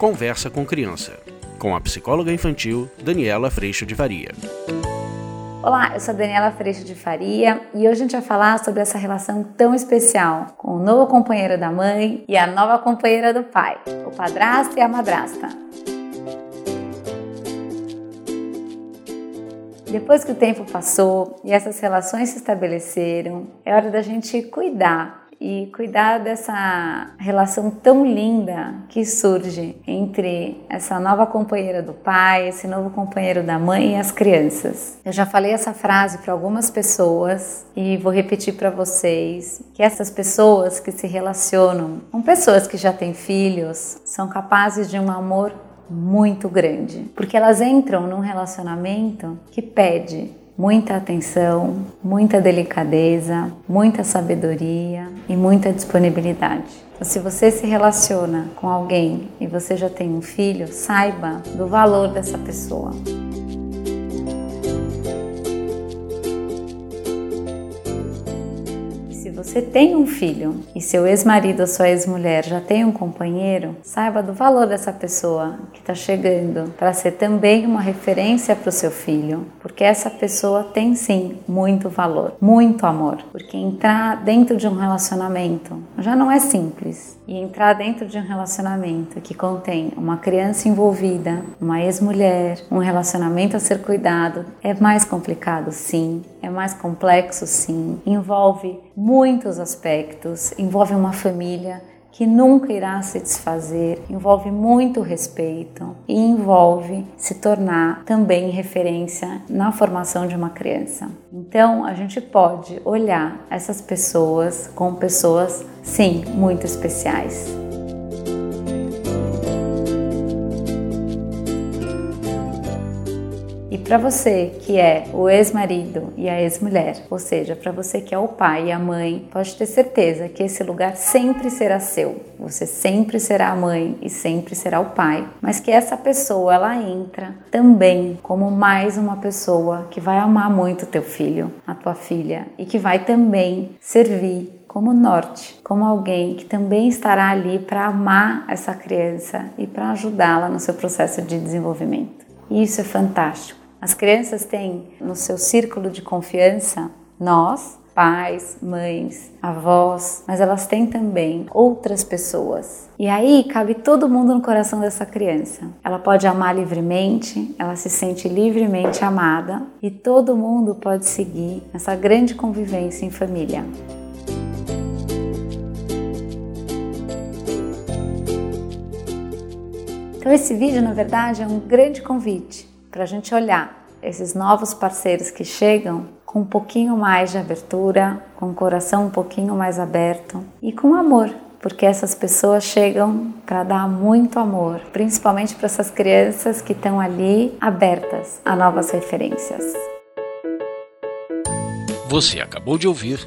Conversa com Criança, com a psicóloga infantil Daniela Freixo de Faria. Olá, eu sou Daniela Freixo de Faria e hoje a gente vai falar sobre essa relação tão especial com o novo companheiro da mãe e a nova companheira do pai, o padrasto e a madrasta. Depois que o tempo passou e essas relações se estabeleceram, é hora da gente cuidar e cuidar dessa relação tão linda que surge entre essa nova companheira do pai, esse novo companheiro da mãe e as crianças. Eu já falei essa frase para algumas pessoas e vou repetir para vocês que essas pessoas que se relacionam com pessoas que já têm filhos são capazes de um amor muito grande, porque elas entram num relacionamento que pede muita atenção, muita delicadeza, muita sabedoria e muita disponibilidade. Então, se você se relaciona com alguém e você já tem um filho, saiba do valor dessa pessoa. Você tem um filho e seu ex-marido ou sua ex-mulher já tem um companheiro, saiba do valor dessa pessoa que está chegando para ser também uma referência para o seu filho, porque essa pessoa tem sim muito valor, muito amor, porque entrar dentro de um relacionamento já não é simples. E entrar dentro de um relacionamento que contém uma criança envolvida, uma ex-mulher, um relacionamento a ser cuidado é mais complicado, sim, é mais complexo, sim, envolve muitos aspectos, envolve uma família que nunca irá se desfazer, envolve muito respeito e envolve se tornar também referência na formação de uma criança. Então, a gente pode olhar essas pessoas como pessoas, sim, muito especiais. Para você que é o ex-marido e a ex-mulher, ou seja, para você que é o pai e a mãe, pode ter certeza que esse lugar sempre será seu. Você sempre será a mãe e sempre será o pai, mas que essa pessoa ela entra também como mais uma pessoa que vai amar muito teu filho, a tua filha e que vai também servir como norte, como alguém que também estará ali para amar essa criança e para ajudá-la no seu processo de desenvolvimento. Isso é fantástico. As crianças têm no seu círculo de confiança nós, pais, mães, avós, mas elas têm também outras pessoas. E aí cabe todo mundo no coração dessa criança. Ela pode amar livremente, ela se sente livremente amada e todo mundo pode seguir essa grande convivência em família. Então, esse vídeo, na verdade, é um grande convite para a gente olhar esses novos parceiros que chegam com um pouquinho mais de abertura, com o coração um pouquinho mais aberto e com amor, porque essas pessoas chegam para dar muito amor, principalmente para essas crianças que estão ali abertas a novas referências. Você acabou de ouvir